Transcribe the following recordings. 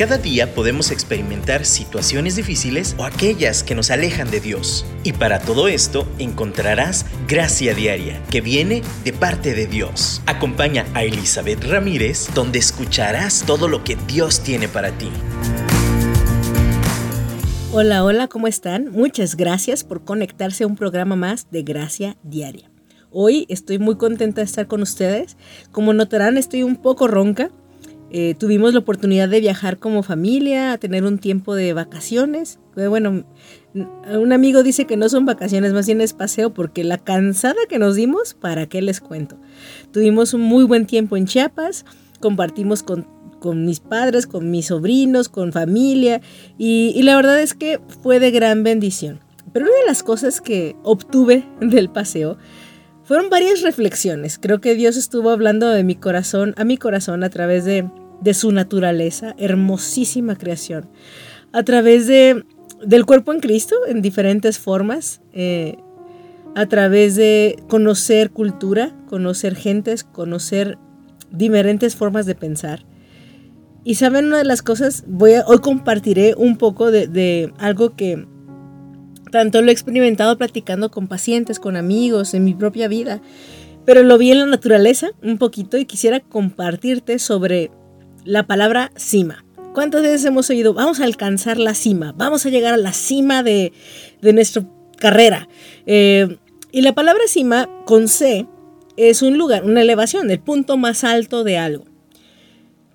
Cada día podemos experimentar situaciones difíciles o aquellas que nos alejan de Dios. Y para todo esto encontrarás gracia diaria que viene de parte de Dios. Acompaña a Elizabeth Ramírez donde escucharás todo lo que Dios tiene para ti. Hola, hola, ¿cómo están? Muchas gracias por conectarse a un programa más de Gracia Diaria. Hoy estoy muy contenta de estar con ustedes. Como notarán, estoy un poco ronca eh, tuvimos la oportunidad de viajar como familia, a tener un tiempo de vacaciones. Eh, bueno, un amigo dice que no son vacaciones, más bien es paseo, porque la cansada que nos dimos, ¿para qué les cuento? Tuvimos un muy buen tiempo en Chiapas, compartimos con, mis padres, con mis sobrinos, con familia, y, y la verdad es que fue de gran bendición. Pero una de las cosas que obtuve del paseo fueron varias reflexiones. Creo que Dios estuvo hablando de mi corazón, a mi corazón, a través de, su naturaleza, hermosísima creación. A través de, del cuerpo en Cristo, en diferentes formas. Eh, a través de conocer cultura, conocer gentes, conocer diferentes formas de pensar. Y saben, una de las cosas, voy a, hoy compartiré un poco de, de algo que tanto lo he experimentado platicando con pacientes, con amigos, en mi propia vida, pero lo vi en la naturaleza un poquito y quisiera compartirte sobre la palabra cima. ¿Cuántas veces hemos oído, vamos a alcanzar la cima, vamos a llegar a la cima de, nuestra carrera? Eh, y la palabra cima con C es un lugar, una elevación, el punto más alto de algo.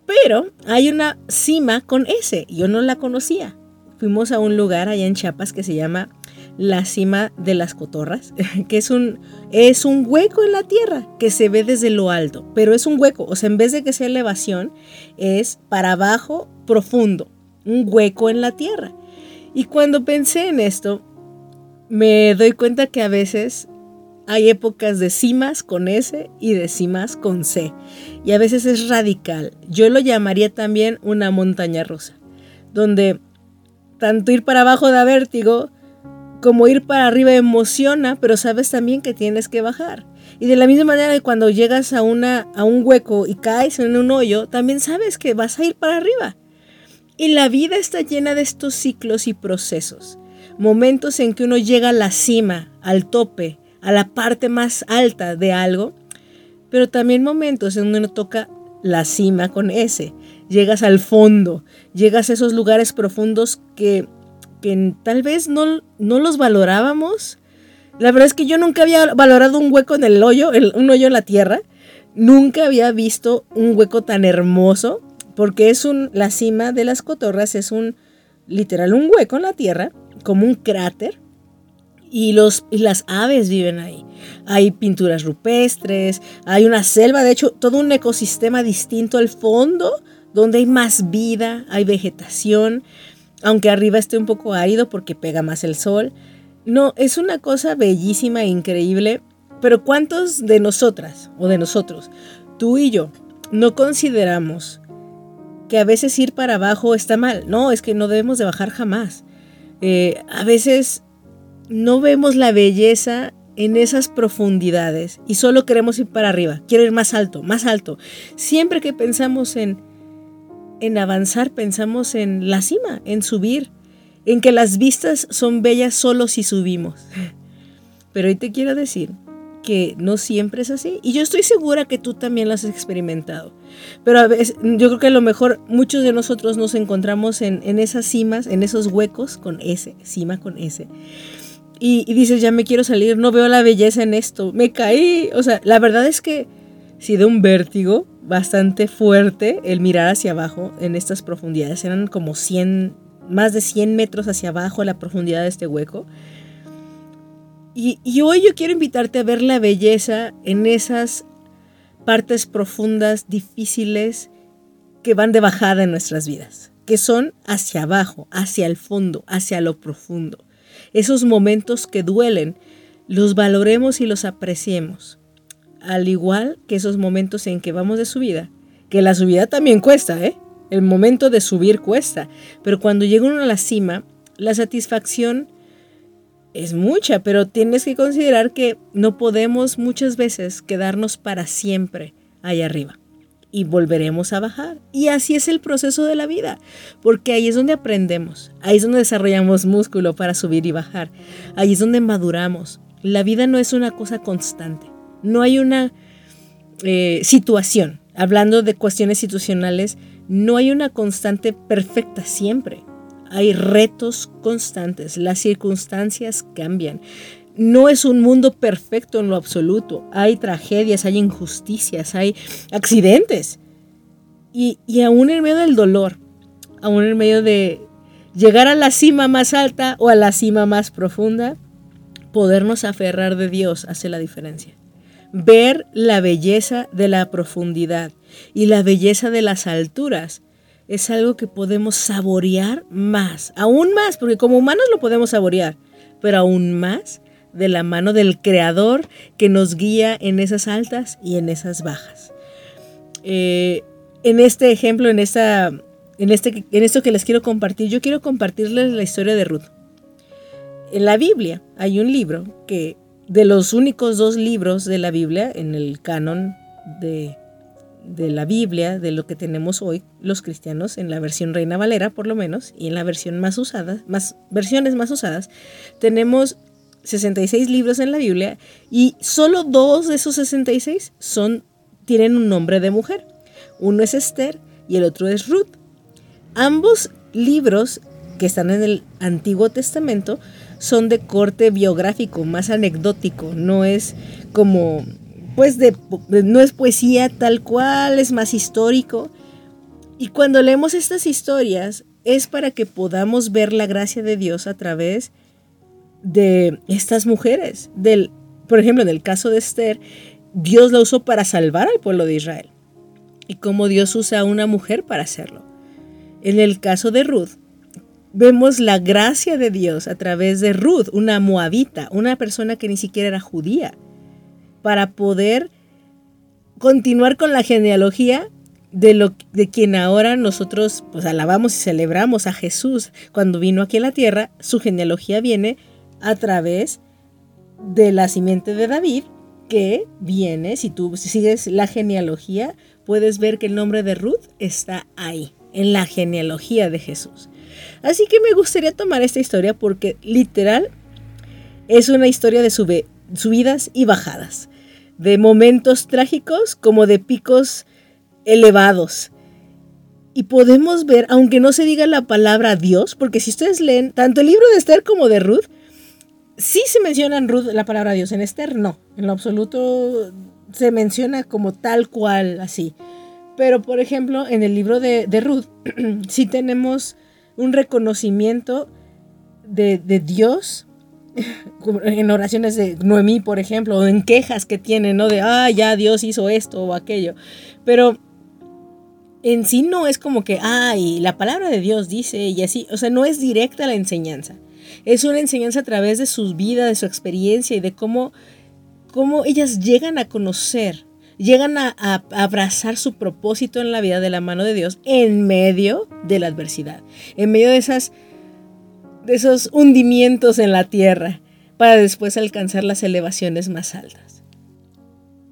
Pero hay una cima con S, yo no la conocía. Fuimos a un lugar allá en Chiapas que se llama la cima de las cotorras, que es un, es un hueco en la tierra que se ve desde lo alto, pero es un hueco, o sea, en vez de que sea elevación, es para abajo profundo, un hueco en la tierra. Y cuando pensé en esto, me doy cuenta que a veces hay épocas de cimas con S y de cimas con C. Y a veces es radical. Yo lo llamaría también una montaña rusa, donde tanto ir para abajo da vértigo, como ir para arriba emociona, pero sabes también que tienes que bajar. Y de la misma manera que cuando llegas a, una, a un hueco y caes en un hoyo, también sabes que vas a ir para arriba. Y la vida está llena de estos ciclos y procesos. Momentos en que uno llega a la cima, al tope, a la parte más alta de algo, pero también momentos en donde uno toca la cima con ese. Llegas al fondo, llegas a esos lugares profundos que que tal vez no, no los valorábamos. La verdad es que yo nunca había valorado un hueco en el hoyo, un hoyo en la tierra. Nunca había visto un hueco tan hermoso, porque es un, la cima de las cotorras es un, literal, un hueco en la tierra, como un cráter, y, los, y las aves viven ahí. Hay pinturas rupestres, hay una selva, de hecho, todo un ecosistema distinto al fondo, donde hay más vida, hay vegetación aunque arriba esté un poco árido porque pega más el sol. No, es una cosa bellísima e increíble, pero ¿cuántos de nosotras o de nosotros, tú y yo, no consideramos que a veces ir para abajo está mal? No, es que no debemos de bajar jamás. Eh, a veces no vemos la belleza en esas profundidades y solo queremos ir para arriba, quiero ir más alto, más alto. Siempre que pensamos en en avanzar pensamos en la cima, en subir, en que las vistas son bellas solo si subimos. Pero hoy te quiero decir que no siempre es así. Y yo estoy segura que tú también lo has experimentado. Pero a veces, yo creo que a lo mejor muchos de nosotros nos encontramos en, esas cimas, en esos huecos con S, cima con S. Y, y dices, ya me quiero salir, no veo la belleza en esto, me caí. O sea, la verdad es que si de un vértigo, bastante fuerte el mirar hacia abajo en estas profundidades. Eran como 100, más de 100 metros hacia abajo la profundidad de este hueco. Y, y hoy yo quiero invitarte a ver la belleza en esas partes profundas, difíciles, que van de bajada en nuestras vidas, que son hacia abajo, hacia el fondo, hacia lo profundo. Esos momentos que duelen, los valoremos y los apreciemos al igual que esos momentos en que vamos de subida, que la subida también cuesta, ¿eh? El momento de subir cuesta, pero cuando llega uno a la cima, la satisfacción es mucha, pero tienes que considerar que no podemos muchas veces quedarnos para siempre allá arriba. y volveremos a bajar. Y así es el proceso de la vida, porque ahí es donde aprendemos, ahí es donde desarrollamos músculo para subir y bajar, ahí es donde maduramos. La vida no es una cosa constante, no hay una eh, situación, hablando de cuestiones institucionales, no hay una constante perfecta siempre. Hay retos constantes, las circunstancias cambian. No es un mundo perfecto en lo absoluto. Hay tragedias, hay injusticias, hay accidentes. Y, y aún en medio del dolor, aún en medio de llegar a la cima más alta o a la cima más profunda, podernos aferrar de Dios hace la diferencia. Ver la belleza de la profundidad y la belleza de las alturas es algo que podemos saborear más, aún más, porque como humanos lo podemos saborear, pero aún más de la mano del Creador que nos guía en esas altas y en esas bajas. Eh, en este ejemplo, en, esta, en, este, en esto que les quiero compartir, yo quiero compartirles la historia de Ruth. En la Biblia hay un libro que, de los únicos dos libros de la Biblia, en el canon de, de la Biblia, de lo que tenemos hoy los cristianos, en la versión Reina Valera por lo menos, y en la versión más usada, más versiones más usadas, tenemos 66 libros en la Biblia y solo dos de esos 66 son, tienen un nombre de mujer. Uno es Esther y el otro es Ruth. Ambos libros que están en el Antiguo Testamento son de corte biográfico, más anecdótico, no es como, pues, de, no es poesía tal cual, es más histórico. Y cuando leemos estas historias es para que podamos ver la gracia de Dios a través de estas mujeres. Del, por ejemplo, en el caso de Esther, Dios la usó para salvar al pueblo de Israel. Y cómo Dios usa a una mujer para hacerlo. En el caso de Ruth, vemos la gracia de Dios a través de Ruth, una moabita, una persona que ni siquiera era judía, para poder continuar con la genealogía de, lo, de quien ahora nosotros pues, alabamos y celebramos a Jesús. Cuando vino aquí a la tierra, su genealogía viene a través de la simiente de David, que viene, si tú sigues la genealogía, puedes ver que el nombre de Ruth está ahí, en la genealogía de Jesús. Así que me gustaría tomar esta historia porque literal es una historia de subidas y bajadas, de momentos trágicos como de picos elevados. Y podemos ver, aunque no se diga la palabra Dios, porque si ustedes leen tanto el libro de Esther como de Ruth, sí se menciona en Ruth la palabra Dios, en Esther no, en lo absoluto se menciona como tal cual así. Pero por ejemplo, en el libro de, Ruth sí tenemos un reconocimiento de, Dios en oraciones de Noemí, por ejemplo, o en quejas que tiene, ¿no? De, ah, ya Dios hizo esto o aquello. Pero en sí no es como que, ay, la palabra de Dios dice y así, o sea, no es directa la enseñanza. Es una enseñanza a través de sus vidas, de su experiencia y de cómo, cómo ellas llegan a conocer, llegan a, abrazar su propósito en la vida de la mano de Dios en medio de la adversidad, en medio de, esas, de esos hundimientos en la tierra, para después alcanzar las elevaciones más altas.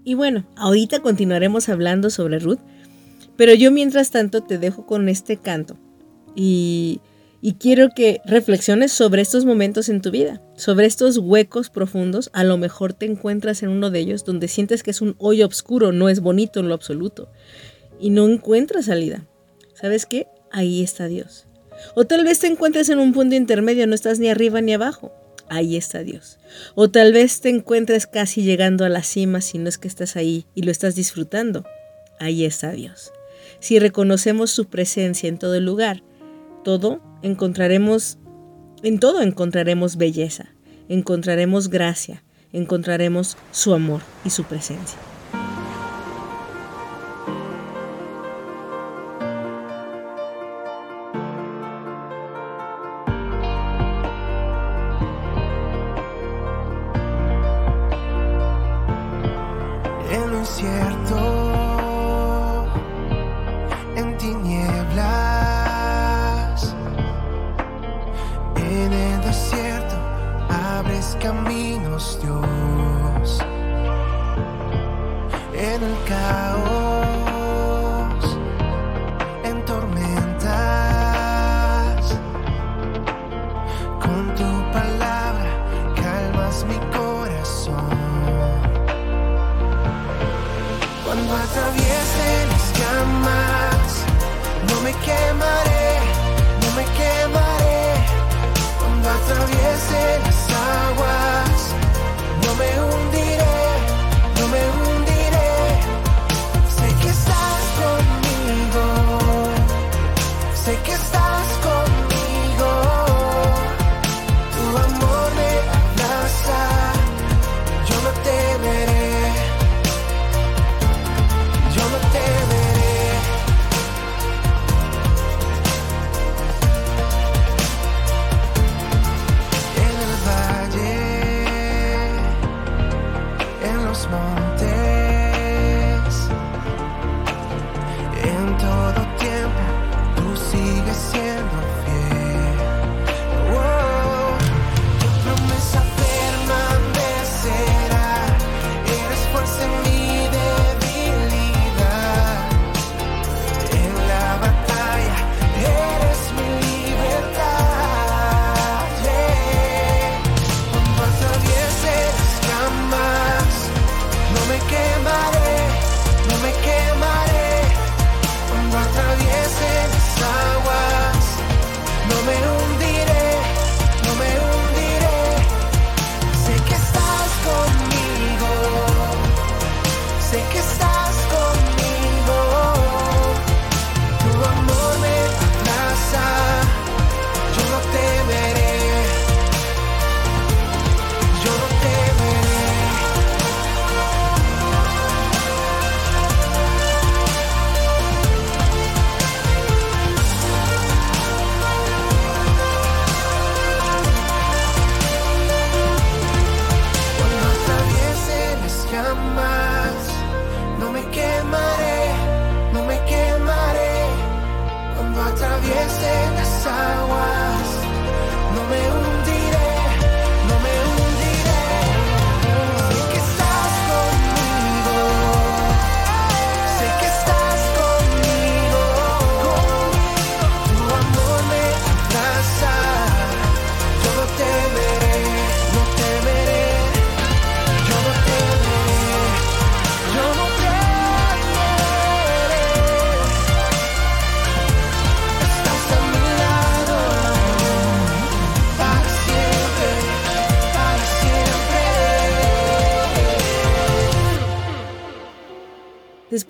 Y bueno, ahorita continuaremos hablando sobre Ruth, pero yo mientras tanto te dejo con este canto y y quiero que reflexiones sobre estos momentos en tu vida, sobre estos huecos profundos. A lo mejor te encuentras en uno de ellos donde sientes que es un hoyo oscuro, no es bonito en lo absoluto y no encuentras salida. ¿Sabes qué? Ahí está Dios. O tal vez te encuentres en un punto intermedio, no estás ni arriba ni abajo. Ahí está Dios. O tal vez te encuentres casi llegando a la cima si no es que estás ahí y lo estás disfrutando. Ahí está Dios. Si reconocemos su presencia en todo lugar, todo encontraremos, en todo encontraremos belleza, encontraremos gracia, encontraremos su amor y su presencia. atraviesen las llamas, no me quemaré.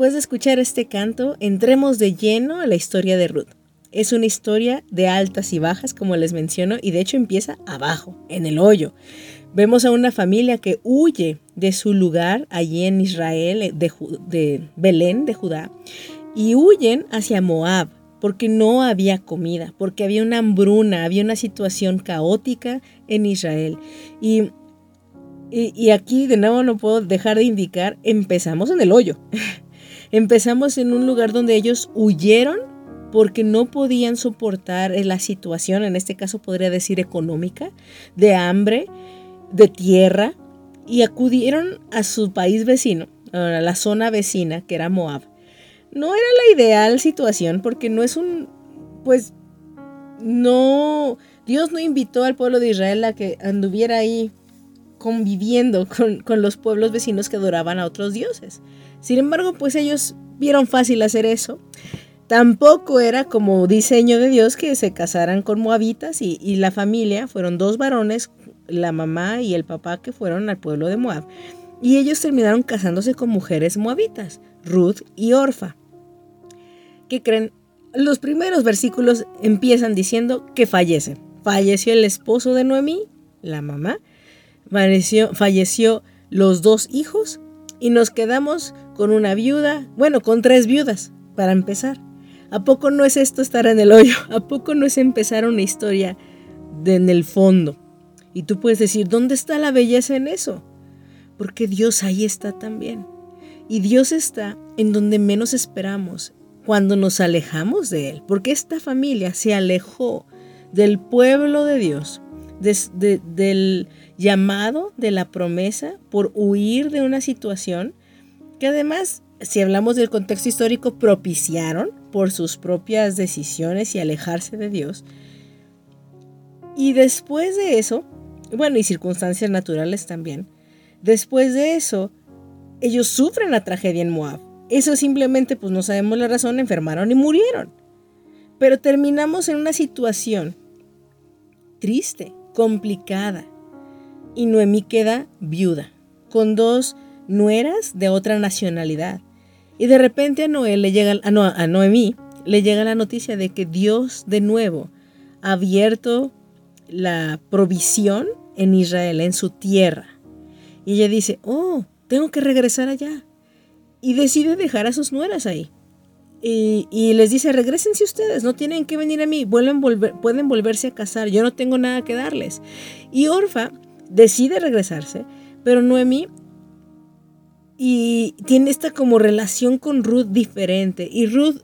Después de escuchar este canto, entremos de lleno a la historia de Ruth. Es una historia de altas y bajas, como les menciono, y de hecho empieza abajo, en el hoyo. Vemos a una familia que huye de su lugar allí en Israel, de, de Belén, de Judá, y huyen hacia Moab, porque no había comida, porque había una hambruna, había una situación caótica en Israel. Y, aquí de nuevo no puedo dejar de indicar, empezamos en el hoyo. empezamos en un lugar donde ellos huyeron porque no podían soportar la situación, en este caso podría decir económica, de hambre, de tierra, y acudieron a su país vecino, a la zona vecina, que era Moab. No era la ideal situación porque no es un, pues, no, Dios no invitó al pueblo de Israel a que anduviera ahí conviviendo con, con los pueblos vecinos que adoraban a otros dioses. Sin embargo, pues ellos vieron fácil hacer eso Tampoco era como diseño de Dios que se casaran con moabitas y, la familia fueron dos varones, la mamá y el papá que fueron al pueblo de Moab. Y ellos terminaron casándose con mujeres moabitas, Ruth y Orfa. ¿Qué creen? Los primeros versículos empiezan diciendo que fallecen. Falleció el esposo de Noemí, la mamá, falleció, los dos hijos y nos quedamos con una viuda, bueno, con tres viudas, para empezar. ¿A poco no es esto estar en el hoyo? ¿A poco no es empezar una historia de en el fondo? Y tú puedes decir, ¿dónde está la belleza en eso? Porque Dios ahí está también. Y Dios está en donde menos esperamos, cuando nos alejamos de Él. Porque esta familia se alejó del pueblo de Dios, del llamado, de la promesa, por huir de una situación que además, si hablamos del contexto histórico, propiciaron por sus propias decisiones y alejarse de Dios. Y después de eso, bueno, y circunstancias naturales también, después de eso, ellos sufren la tragedia en Moab. Eso simplemente, pues no sabemos la razón, enfermaron y murieron. Pero terminamos en una situación triste, complicada. Y Noemí queda viuda, con dos nueras de otra nacionalidad. Y de repente a Noé le llega, a, a Noemí le llega la noticia de que Dios de nuevo ha abierto la provisión en Israel, en su tierra. Y ella dice, oh, tengo que regresar allá. Y decide dejar a sus nueras ahí. Y, les dice, regresense ustedes, no tienen que venir a mí, vuelven volver, pueden volverse a casar, yo no tengo nada que darles. Y Orfa decide regresarse, pero Noemí y tiene esta como relación con Ruth diferente. Y Ruth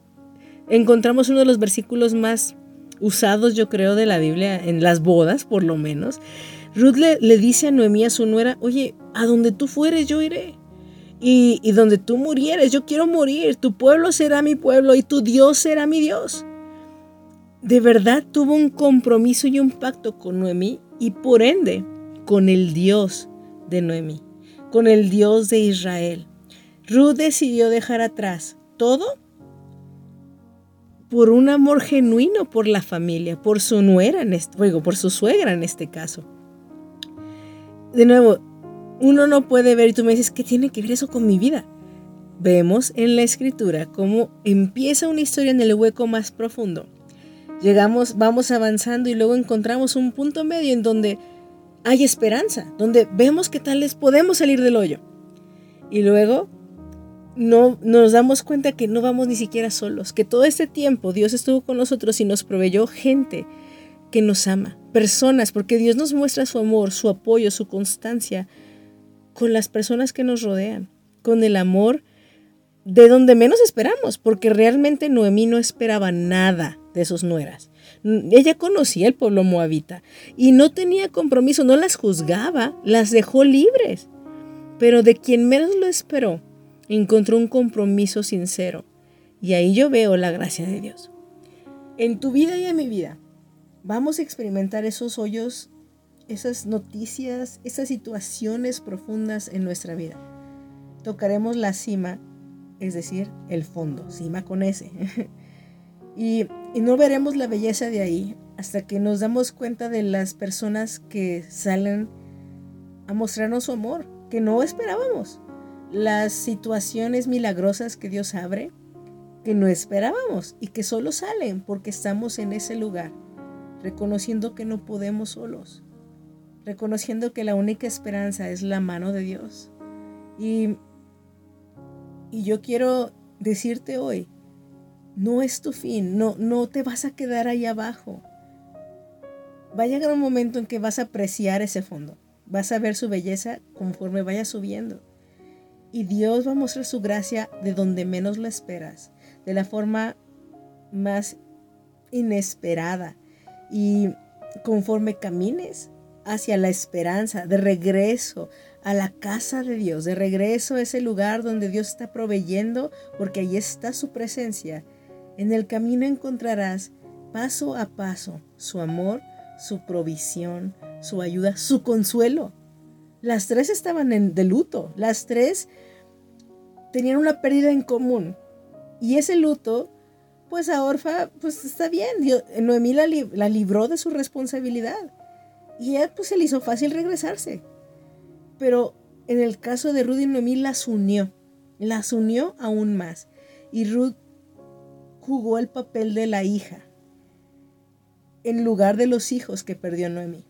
encontramos uno de los versículos más usados, yo creo, de la Biblia, en las bodas, por lo menos. Ruth le, dice a Noemí, a su nuera, oye, a donde tú fueres, yo iré. Y, y donde tú murieres, yo quiero morir. Tu pueblo será mi pueblo y tu Dios será mi Dios. De verdad tuvo un compromiso y un pacto con Noemí y por ende con el Dios de Noemí con el Dios de Israel. Ruth decidió dejar atrás todo por un amor genuino por la familia, por su nuera, en este, por su suegra en este caso. De nuevo, uno no puede ver y tú me dices, ¿qué tiene que ver eso con mi vida? Vemos en la escritura cómo empieza una historia en el hueco más profundo. Llegamos, vamos avanzando y luego encontramos un punto medio en donde hay esperanza, donde vemos que tal vez podemos salir del hoyo. Y luego no nos damos cuenta que no vamos ni siquiera solos, que todo este tiempo Dios estuvo con nosotros y nos proveyó gente que nos ama, personas, porque Dios nos muestra su amor, su apoyo, su constancia con las personas que nos rodean, con el amor de donde menos esperamos, porque realmente Noemí no esperaba nada de sus nueras. Ella conocía el pueblo moabita y no tenía compromiso, no las juzgaba, las dejó libres. Pero de quien menos lo esperó, encontró un compromiso sincero. Y ahí yo veo la gracia de Dios. En tu vida y en mi vida, vamos a experimentar esos hoyos, esas noticias, esas situaciones profundas en nuestra vida. Tocaremos la cima, es decir, el fondo, cima con S. Y, no veremos la belleza de ahí hasta que nos damos cuenta de las personas que salen a mostrarnos su amor, que no esperábamos. las situaciones milagrosas que Dios abre, que no esperábamos y que solo salen porque estamos en ese lugar, reconociendo que no podemos solos, reconociendo que la única esperanza es la mano de Dios. Y, y yo quiero decirte hoy, no es tu fin, no, no te vas a quedar ahí abajo. Va a llegar un momento en que vas a apreciar ese fondo, vas a ver su belleza conforme vaya subiendo. Y Dios va a mostrar su gracia de donde menos la esperas, de la forma más inesperada. Y conforme camines hacia la esperanza, de regreso a la casa de Dios, de regreso a ese lugar donde Dios está proveyendo, porque ahí está su presencia, en el camino encontrarás paso a paso su amor, su provisión, su ayuda, su consuelo. Las tres estaban en, de luto, las tres tenían una pérdida en común. Y ese luto, pues a Orfa, pues está bien. Noemí la, la, libró de su responsabilidad. Y a pues se le hizo fácil regresarse. Pero en el caso de Ruth y Noemí las unió. Las unió aún más. Y Ruth jugó el papel de la hija en lugar de los hijos que perdió Noemí.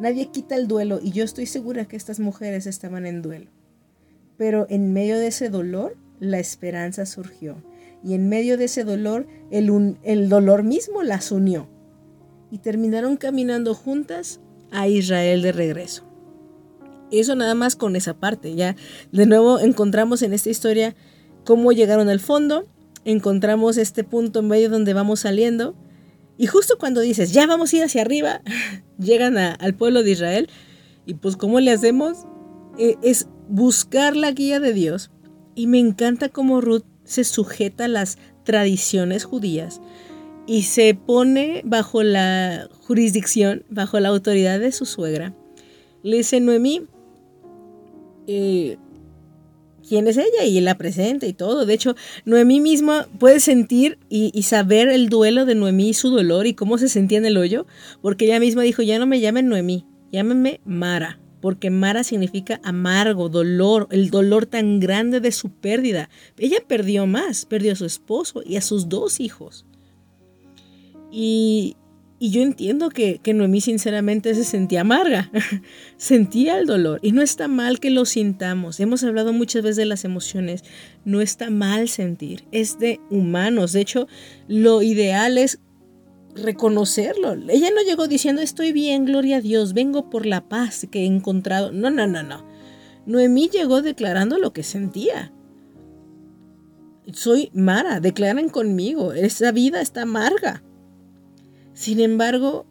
Nadie quita el duelo y yo estoy segura que estas mujeres estaban en duelo. Pero en medio de ese dolor, la esperanza surgió. Y en medio de ese dolor, el, el dolor mismo las unió. Y terminaron caminando juntas a Israel de regreso. Eso nada más con esa parte. Ya de nuevo encontramos en esta historia cómo llegaron al fondo, encontramos este punto en medio donde vamos saliendo y justo cuando dices, ya vamos a ir hacia arriba, llegan al pueblo de Israel. Y pues, ¿cómo le hacemos? E, es buscar la guía de Dios. Y me encanta cómo Ruth se sujeta a las tradiciones judías y se pone bajo la jurisdicción, bajo la autoridad de su suegra. Le dice Noemí, eh, quién es ella y la presenta y todo. De hecho, Noemí misma puede sentir y, saber el duelo de Noemí y su dolor y cómo se sentía en el hoyo, porque ella misma dijo, ya no me llamen Noemí, llámenme Mara, porque Mara significa amargo, dolor, el dolor tan grande de su pérdida. Ella perdió más, perdió a su esposo y a sus dos hijos. Y, y yo entiendo que, que Noemí sinceramente se sentía amarga, sentía el dolor. Y no está mal que lo sintamos. Hemos hablado muchas veces de las emociones. No está mal sentir. Es de humanos. De hecho, lo ideal es reconocerlo. Ella no llegó diciendo estoy bien, gloria a Dios, vengo por la paz que he encontrado. No, no, no, no. Noemí llegó declarando lo que sentía. Soy Mara, declaran conmigo, esa vida está amarga. Sin embargo,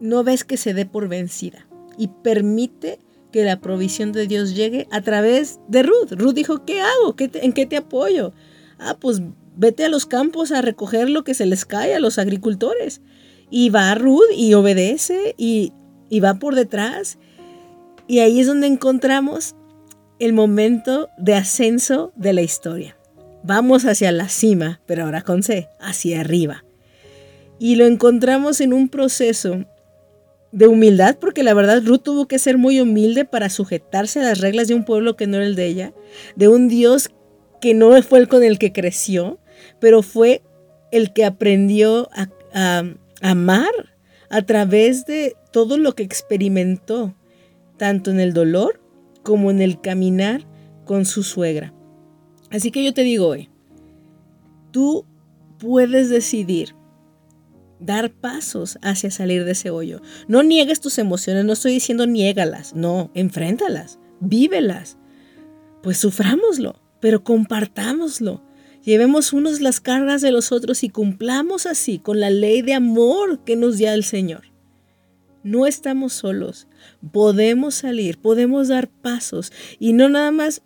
no ves que se dé por vencida y permite que la provisión de Dios llegue a través de Ruth. Ruth dijo, ¿qué hago? ¿En qué te apoyo? Ah, pues vete a los campos a recoger lo que se les cae a los agricultores. Y va Ruth y obedece y, y va por detrás. Y ahí es donde encontramos el momento de ascenso de la historia. Vamos hacia la cima, pero ahora con C, hacia arriba. Y lo encontramos en un proceso de humildad, porque la verdad Ruth tuvo que ser muy humilde para sujetarse a las reglas de un pueblo que no era el de ella, de un Dios que no fue el con el que creció, pero fue el que aprendió a, amar a través de todo lo que experimentó, tanto en el dolor como en el caminar con su suegra. Así que yo te digo hoy, tú puedes decidir dar pasos hacia salir de ese hoyo. No niegues tus emociones, no estoy diciendo niégalas, no, enfréntalas, vívelas. Pues sufrámoslo, pero compartámoslo. Llevemos unos las cargas de los otros y cumplamos así con la ley de amor que nos da el Señor. No estamos solos, podemos salir, podemos dar pasos y no nada más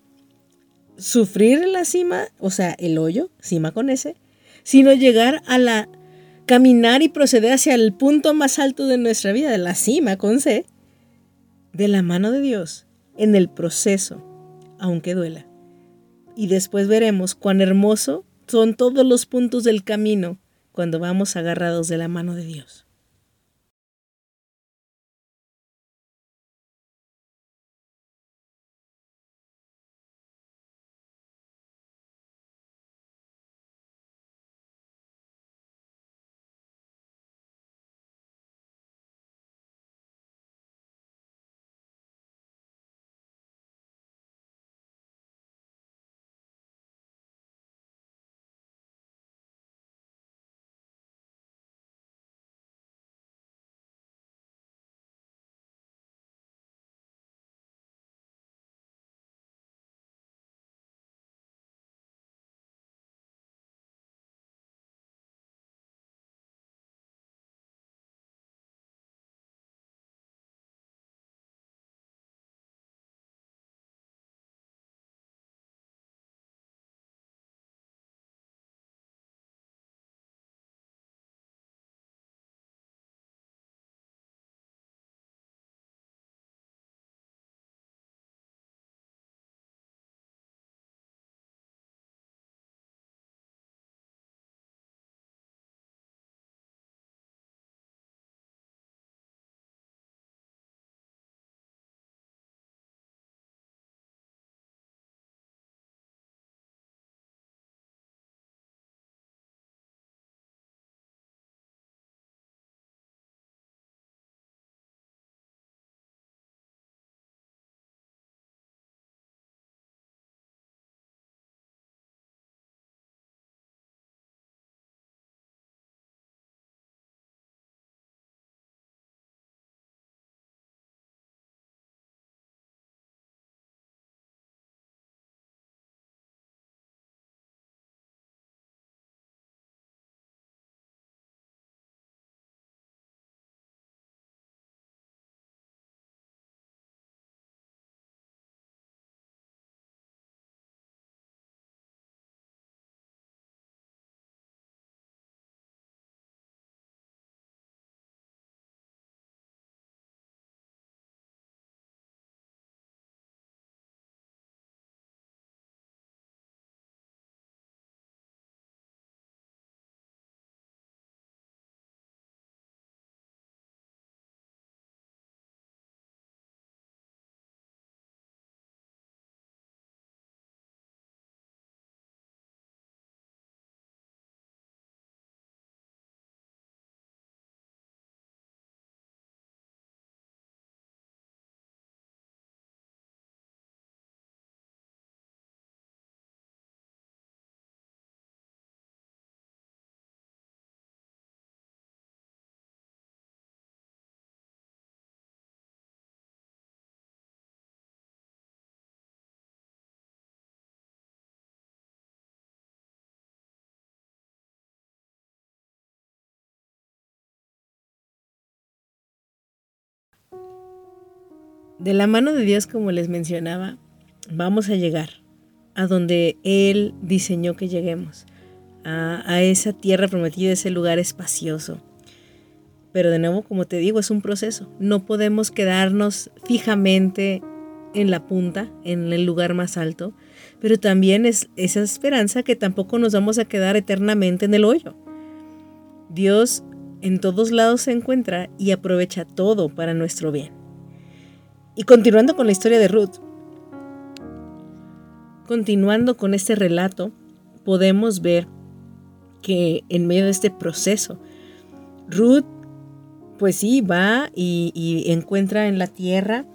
sufrir en la cima, o sea, el hoyo, cima con ese, sino llegar a la caminar y proceder hacia el punto más alto de nuestra vida, de la cima con C, de la mano de Dios, en el proceso, aunque duela. Y después veremos cuán hermoso son todos los puntos del camino cuando vamos agarrados de la mano de Dios. De la mano de Dios, como les mencionaba, vamos a llegar a donde Él diseñó que lleguemos, a, esa tierra prometida, ese lugar espacioso. Pero de nuevo, como te digo, es un proceso. No podemos quedarnos fijamente en la punta, en el lugar más alto, pero también es esa esperanza que tampoco nos vamos a quedar eternamente en el hoyo. Dios en todos lados se encuentra y aprovecha todo para nuestro bien. Y continuando con la historia de Ruth, continuando con este relato, podemos ver que en medio de este proceso, Ruth, pues sí, va y, encuentra en la tierra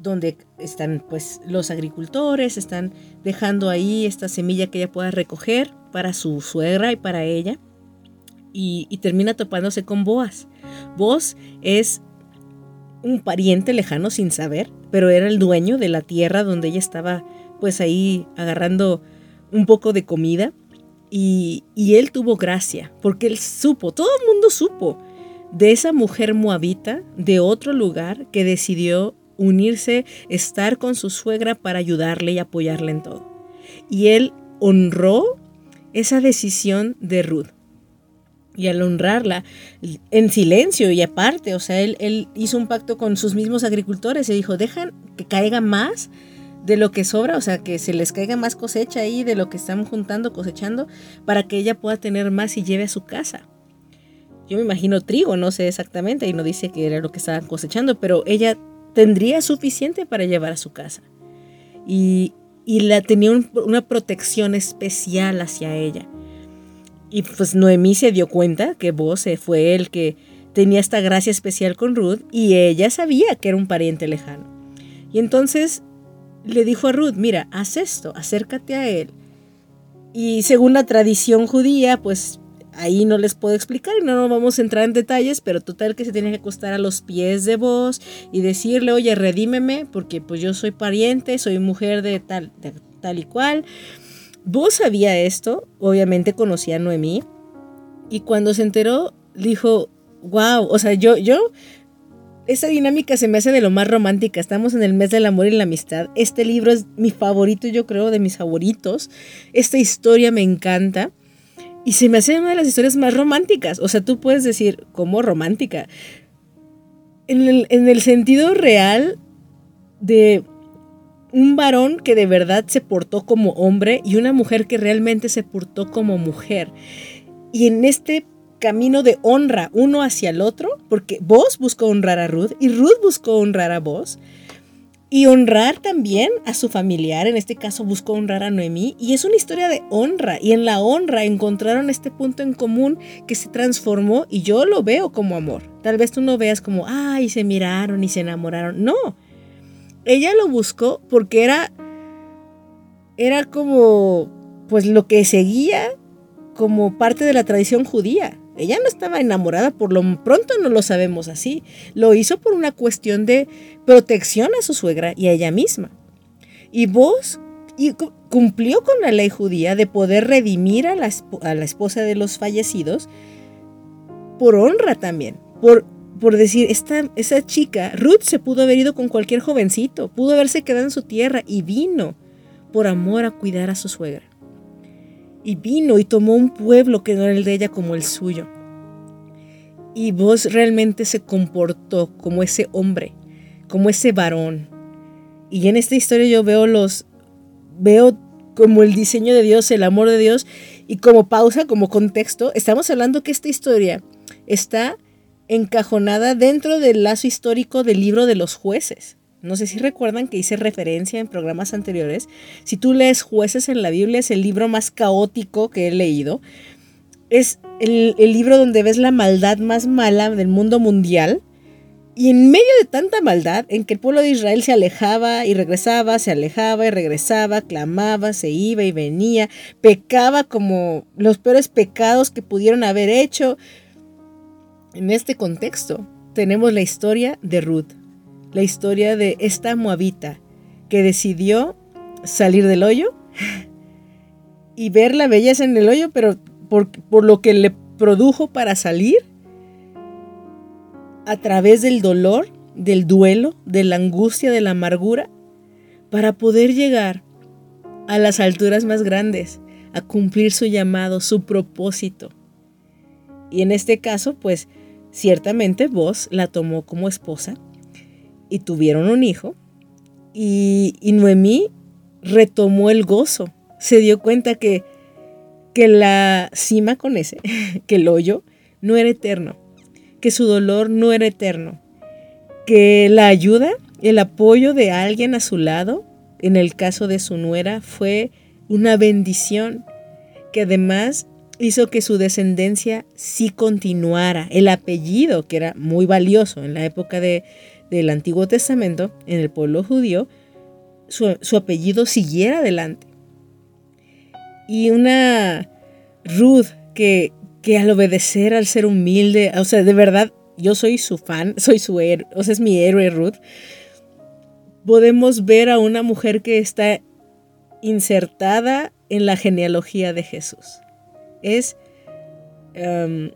donde están pues los agricultores, están dejando ahí esta semilla que ella pueda recoger para su suegra y para ella. Y, termina topándose con Boaz. Boaz es un pariente lejano sin saber, pero era el dueño de la tierra donde ella estaba pues ahí agarrando un poco de comida. Y, y él tuvo gracia, porque él supo, todo el mundo supo de esa mujer moabita de otro lugar que decidió unirse, estar con su suegra para ayudarle y apoyarle en todo. Y él honró esa decisión de Ruth. Y al honrarla en silencio y aparte, o sea, él, él hizo un pacto con sus mismos agricultores y dijo, dejan que caiga más de lo que sobra, o sea, que se les caiga más cosecha ahí de lo que están juntando, cosechando, para que ella pueda tener más y lleve a su casa. Yo me imagino trigo, no sé exactamente, y no dice que era lo que estaban cosechando, pero ella tendría suficiente para llevar a su casa. Y, la, tenía una protección especial hacia ella. Y pues Noemí se dio cuenta que Bose fue el que tenía esta gracia especial con Ruth y ella sabía que era un pariente lejano. Y entonces le dijo a Ruth, mira, haz esto, acércate a él. Y según la tradición judía, pues ahí no les puedo explicar y no vamos a entrar en detalles, pero total que se tiene que acostar a los pies de vos y decirle, oye, redímeme, porque pues yo soy pariente, soy mujer de tal, de tal y cual. Vos sabía esto, obviamente conocía a Noemí, y cuando se enteró, dijo, wow, o sea, yo, yo, esa dinámica se me hace de lo más romántica. Estamos en el mes del amor y la amistad. Este libro es mi favorito, yo creo, de mis favoritos. Esta historia me encanta. Y se me hace una de las historias más románticas. O sea, tú puedes decir, ¿cómo romántica? En el, en el sentido real de un varón que de verdad se portó como hombre y una mujer que realmente se portó como mujer. Y en este camino de honra uno hacia el otro, porque vos buscó honrar a Ruth y Ruth buscó honrar a vos, y honrar también a su familiar, en este caso buscó honrar a Noemí, y es una historia de honra, y en la honra encontraron este punto en común que se transformó, y yo lo veo como amor. Tal vez tú no veas como, ay, se miraron y se enamoraron. No, ella lo buscó porque era, era como, pues lo que seguía como parte de la tradición judía. Ella no estaba enamorada, por lo pronto no lo sabemos así. Lo hizo por una cuestión de protección a su suegra y a ella misma. Y vos cumplió con la ley judía de poder redimir a la, a la esposa de los fallecidos por honra también, por, por decir, esta, esa chica, Ruth se pudo haber ido con cualquier jovencito, pudo haberse quedado en su tierra y vino por amor a cuidar a su suegra y vino y tomó un pueblo que no era el de ella como el suyo. Y vos realmente se comportó como ese hombre, como ese varón. Y en esta historia yo veo los veo como el diseño de Dios, el amor de Dios y como pausa, como contexto, estamos hablando que esta historia está encajonada dentro del lazo histórico del libro de los jueces. No sé si recuerdan que hice referencia en programas anteriores. Si tú lees Jueces en la Biblia, es el libro más caótico que he leído. Es el, libro donde ves la maldad más mala del mundo mundial. Y en medio de tanta maldad, en que el pueblo de Israel se alejaba y regresaba, se alejaba y regresaba, clamaba, se iba y venía, pecaba como los peores pecados que pudieron haber hecho. En este contexto tenemos la historia de Ruth la historia de esta moabita que decidió salir del hoyo y ver la belleza en el hoyo, pero por, por lo que le produjo para salir, a través del dolor del duelo, de la angustia, de la amargura, para poder llegar a las alturas más grandes, a cumplir su llamado, su propósito. Y en este caso, pues ciertamente vos la tomó como esposa y tuvieron un hijo. Y, y Noemí retomó el gozo, se dio cuenta que, que la cima con ese, que el hoyo, no era eterno, que su dolor no era eterno, que la ayuda, el apoyo de alguien a su lado, en el caso de su nuera, fue una bendición que además hizo que su descendencia sí continuara. El apellido, que era muy valioso en la época de, del Antiguo Testamento, en el pueblo judío, su, su apellido siguiera adelante. Y una Ruth que, que al obedecer, al ser humilde, o sea, de verdad, yo soy su fan, soy su héroe, o sea, es mi héroe Ruth. Podemos ver a una mujer que está insertada en la genealogía de Jesús. Es, um,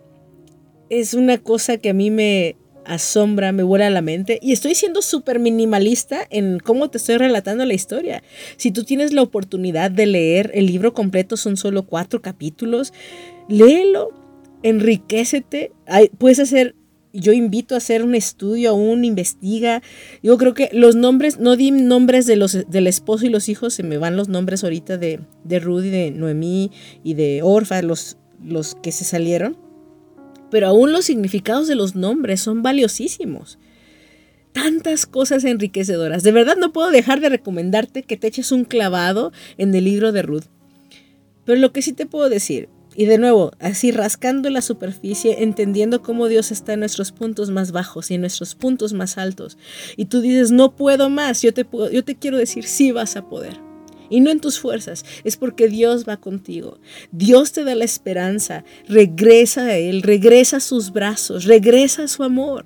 es una cosa que a mí me asombra, me vuela a la mente y estoy siendo súper minimalista en cómo te estoy relatando la historia. Si tú tienes la oportunidad de leer el libro completo, son solo cuatro capítulos, léelo, enriquecete, puedes hacer yo invito a hacer un estudio aún, investiga. Yo creo que los nombres, no di nombres de los, del esposo y los hijos, se me van los nombres ahorita de, de Rudy, de Noemí y de Orfa, los, los que se salieron. Pero aún los significados de los nombres son valiosísimos. Tantas cosas enriquecedoras. De verdad no puedo dejar de recomendarte que te eches un clavado en el libro de Ruth. Pero lo que sí te puedo decir, y de nuevo, así rascando la superficie, entendiendo cómo Dios está en nuestros puntos más bajos y en nuestros puntos más altos. Y tú dices, no puedo más, yo te, puedo, yo te quiero decir, sí vas a poder. Y no en tus fuerzas, es porque Dios va contigo. Dios te da la esperanza. Regresa a Él, regresa a sus brazos, regresa a su amor.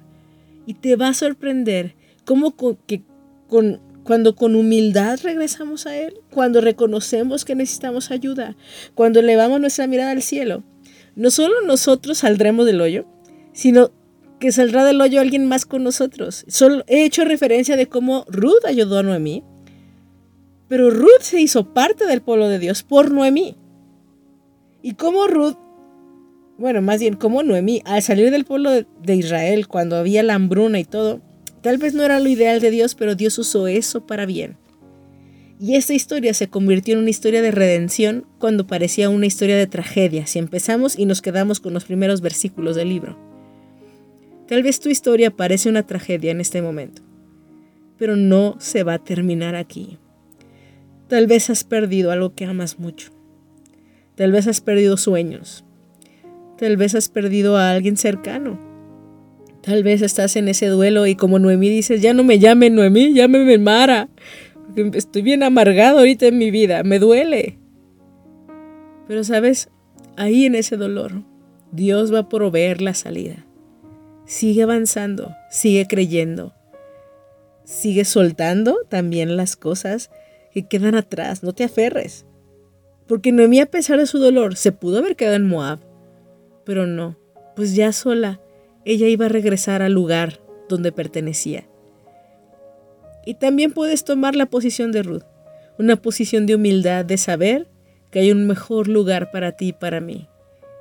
Y te va a sorprender cómo que con cuando con humildad regresamos a Él, cuando reconocemos que necesitamos ayuda, cuando elevamos nuestra mirada al cielo, no solo nosotros saldremos del hoyo, sino que saldrá del hoyo alguien más con nosotros. Solo he hecho referencia de cómo Ruth ayudó a Noemí, pero Ruth se hizo parte del pueblo de Dios por Noemí. Y cómo Ruth, bueno, más bien cómo Noemí, al salir del pueblo de Israel, cuando había la hambruna y todo, Tal vez no era lo ideal de Dios, pero Dios usó eso para bien. Y esta historia se convirtió en una historia de redención cuando parecía una historia de tragedia, si empezamos y nos quedamos con los primeros versículos del libro. Tal vez tu historia parece una tragedia en este momento, pero no se va a terminar aquí. Tal vez has perdido algo que amas mucho. Tal vez has perdido sueños. Tal vez has perdido a alguien cercano Tal vez estás en ese duelo y como Noemí dices, ya no me llame Noemí, llámeme Mara. Estoy bien amargado ahorita en mi vida, me duele. Pero sabes, ahí en ese dolor, Dios va a proveer la salida. Sigue avanzando, sigue creyendo. Sigue soltando también las cosas que quedan atrás, no te aferres. Porque Noemí a pesar de su dolor se pudo haber quedado en Moab, pero no, pues ya sola ella iba a regresar al lugar donde pertenecía. Y también puedes tomar la posición de Ruth, una posición de humildad, de saber que hay un mejor lugar para ti y para mí,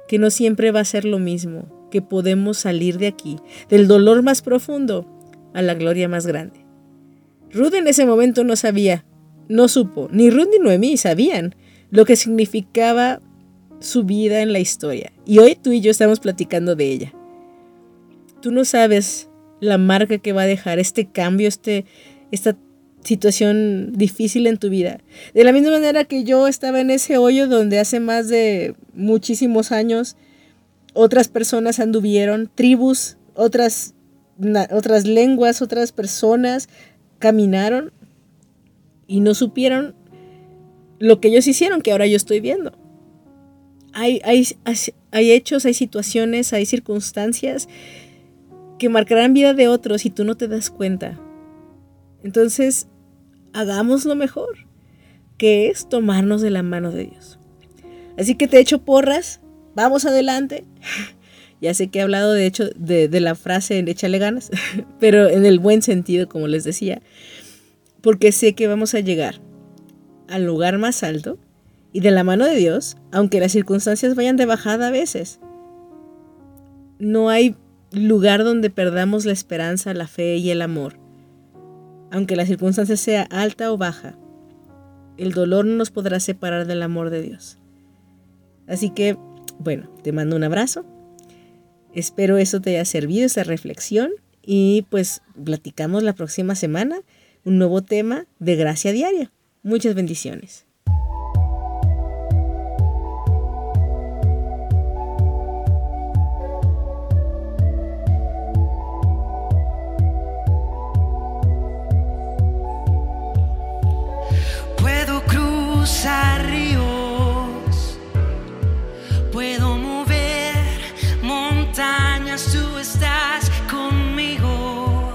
que no siempre va a ser lo mismo, que podemos salir de aquí, del dolor más profundo a la gloria más grande. Ruth en ese momento no sabía, no supo, ni Ruth ni Noemí sabían lo que significaba su vida en la historia. Y hoy tú y yo estamos platicando de ella. Tú no sabes la marca que va a dejar este cambio, este, esta situación difícil en tu vida. De la misma manera que yo estaba en ese hoyo donde hace más de muchísimos años otras personas anduvieron, tribus, otras, otras lenguas, otras personas caminaron y no supieron lo que ellos hicieron, que ahora yo estoy viendo. Hay, hay, hay hechos, hay situaciones, hay circunstancias que marcarán vida de otros y tú no te das cuenta. Entonces, hagamos lo mejor, que es tomarnos de la mano de Dios. Así que te echo porras, vamos adelante. Ya sé que he hablado de hecho de, la frase en échale ganas, pero en el buen sentido, como les decía, porque sé que vamos a llegar al lugar más alto y de la mano de Dios, aunque las circunstancias vayan de bajada a veces. No hay lugar donde perdamos la esperanza, la fe y el amor. Aunque la circunstancia sea alta o baja, el dolor no nos podrá separar del amor de Dios. Así que, bueno, te mando un abrazo. Espero eso te haya servido, esa reflexión. Y pues platicamos la próxima semana un nuevo tema de gracia diaria. Muchas bendiciones. Cruzar ríos, puedo mover montañas, tú estás conmigo.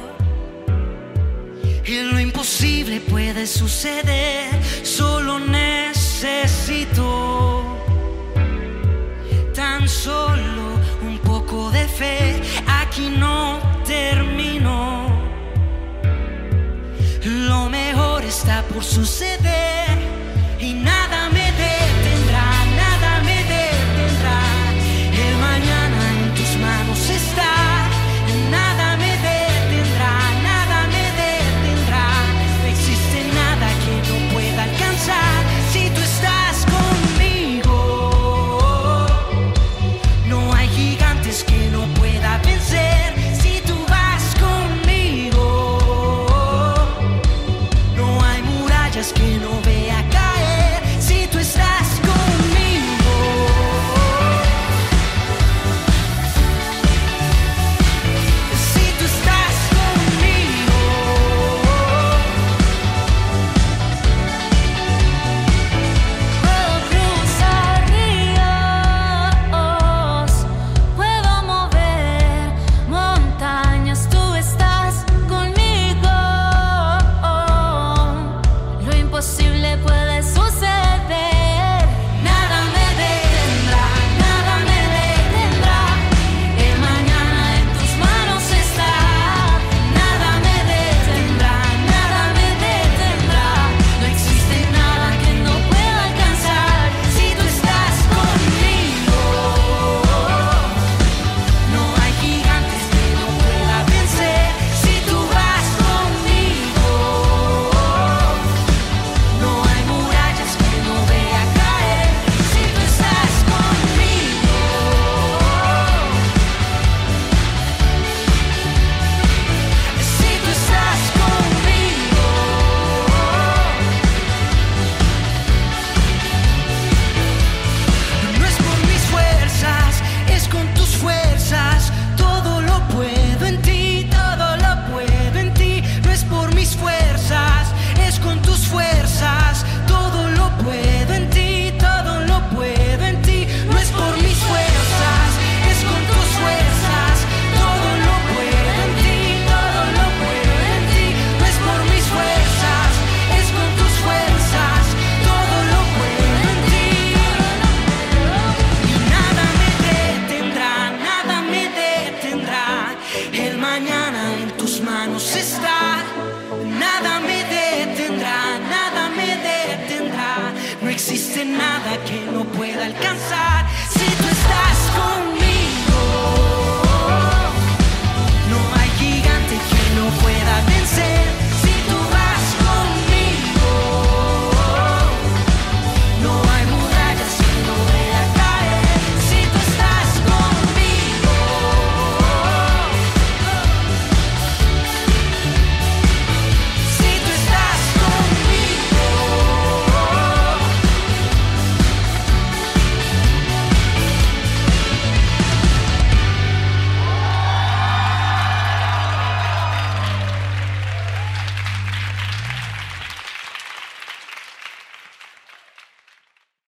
Y lo imposible puede suceder, solo necesito tan solo un poco de fe. Aquí no termino. Lo mejor está por suceder y nada